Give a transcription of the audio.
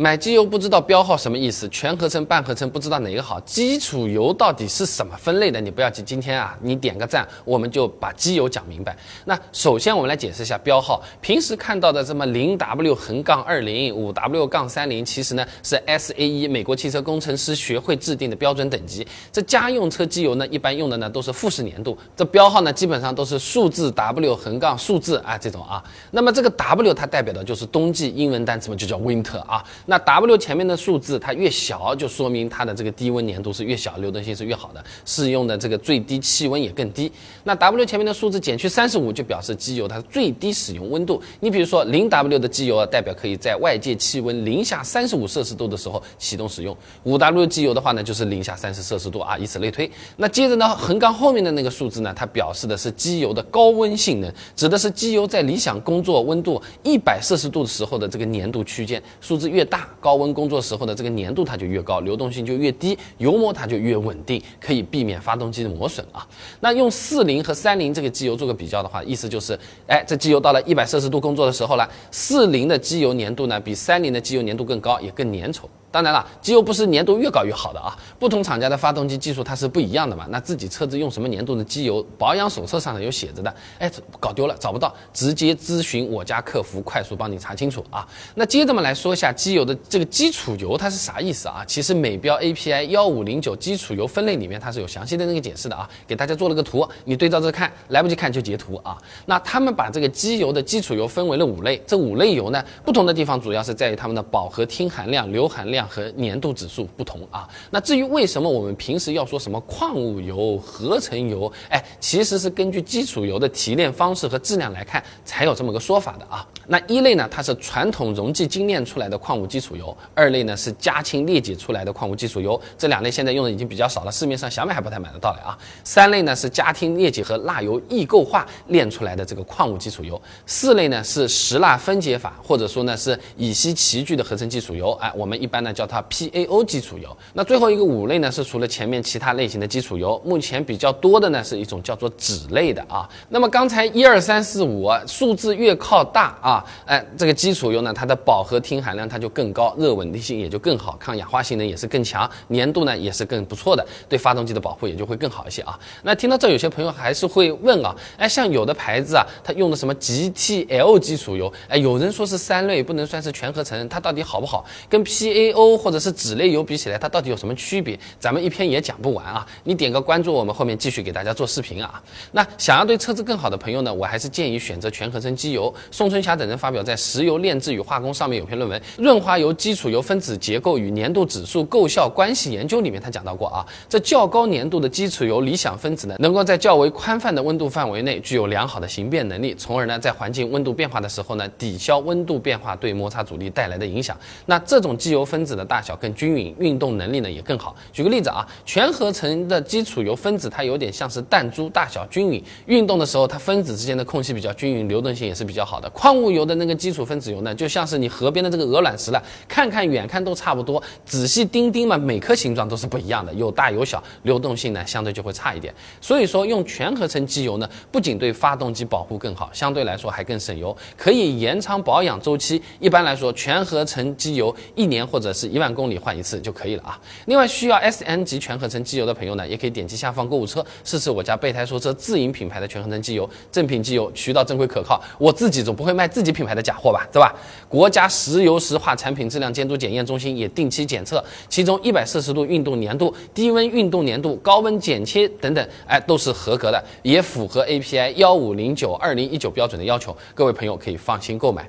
买机油不知道标号什么意思，全合成、半合成不知道哪个好，基础油到底是什么分类的？你不要急，今天啊，你点个赞，我们就把机油讲明白。那首先我们来解释一下标号，平时看到的这么零 W 横杠二零、五 W 杠三零，其实呢是 SAE 美国汽车工程师学会制定的标准等级。这家用车机油呢，一般用的呢都是富士粘度，这标号呢基本上都是数字 W 横杠数字啊这种啊。那么这个 W 它代表的就是冬季，英文单词嘛就叫 Winter 啊。那 W 前面的数字它越小，就说明它的这个低温粘度是越小，流动性是越好的，适用的这个最低气温也更低。那 W 前面的数字减去三十五，就表示机油它最低使用温度。你比如说零 W 的机油啊，代表可以在外界气温零下三十五摄氏度的时候启动使用。五 W 机油的话呢，就是零下三十摄氏度啊，以此类推。那接着呢，横杠后面的那个数字呢，它表示的是机油的高温性能，指的是机油在理想工作温度一百摄氏度的时候的这个粘度区间，数字越大高。温工作时候的这个粘度它就越高，流动性就越低，油膜它就越稳定，可以避免发动机的磨损啊。那用四零和三零这个机油做个比较的话，意思就是，哎，这机油到了一百摄氏度工作的时候了，四零的机油粘度呢比三零的机油粘度更高，也更粘稠。当然了，机油不是粘度越高越好的啊，不同厂家的发动机技术它是不一样的嘛。那自己车子用什么粘度的机油，保养手册上呢有写着的，哎，搞丢了找不到，直接咨询我家客服，快速帮你查清楚啊。那接着嘛来说一下机油的这个基础油它是啥意思啊？其实美标 API 幺五零九基础油分类里面它是有详细的那个解释的啊，给大家做了个图，你对照着看，来不及看就截图啊。那他们把这个机油的基础油分为了五类，这五类油呢不同的地方主要是在于它们的饱和烃含量、硫含量。量和粘度指数不同啊，那至于为什么我们平时要说什么矿物油、合成油，哎，其实是根据基础油的提炼方式和质量来看才有这么个说法的啊。那一类呢，它是传统溶剂精炼出来的矿物基础油；二类呢是加氢裂解出来的矿物基础油，这两类现在用的已经比较少了，市面上想买还不太买得到了啊。三类呢是加氢裂解和蜡油异构化炼出来的这个矿物基础油；四类呢是石蜡分解法或者说呢是乙烯齐聚的合成基础油，哎，我们一般呢。那叫它 PAO 基础油。那最后一个五类呢，是除了前面其他类型的基础油，目前比较多的呢是一种叫做酯类的啊。那么刚才一二三四五数字越靠大啊，哎，这个基础油呢，它的饱和烃含量它就更高，热稳定性也就更好，抗氧化性能也是更强，粘度呢也是更不错的，对发动机的保护也就会更好一些啊。那听到这，有些朋友还是会问啊，哎，像有的牌子啊，它用的什么 GTL 基础油，哎，有人说是三类，不能算是全合成，它到底好不好？跟 PAO PAO 或者是酯类油比起来，它到底有什么区别？咱们一篇也讲不完啊！你点个关注，我们后面继续给大家做视频啊。那想要对车子更好的朋友呢，我还是建议选择全合成机油。宋春霞等人发表在《石油炼制与化工》上面有篇论文《润滑油基础油分子结构与粘度指数构效关系研究》里面，他讲到过啊，这较高粘度的基础油理想分子呢，能够在较为宽泛的温度范围内具有良好的形变能力，从而呢，在环境温度变化的时候呢，抵消温度变化对摩擦阻力带来的影响。那这种机油分子子的大小更均匀，运动能力呢也更好。举个例子啊，全合成的基础油分子它有点像是弹珠，大小均匀，运动的时候它分子之间的空隙比较均匀，流动性也是比较好的。矿物油的那个基础分子油呢，就像是你河边的这个鹅卵石了，看看远看都差不多，仔细盯盯嘛，每颗形状都是不一样的，有大有小，流动性呢相对就会差一点。所以说用全合成机油呢，不仅对发动机保护更好，相对来说还更省油，可以延长保养周期。一般来说，全合成机油一年或者是一万公里换一次就可以了啊。另外，需要 S N 级全合成机油的朋友呢，也可以点击下方购物车试试我家备胎说车自营品牌的全合成机油，正品机油，渠道正规可靠。我自己总不会卖自己品牌的假货吧，对吧？国家石油石化产品质量监督检验中心也定期检测，其中一百摄氏度运动粘度、低温运动粘度、高温剪切等等，哎，都是合格的，也符合 A P I 幺五零九二零一九标准的要求。各位朋友可以放心购买。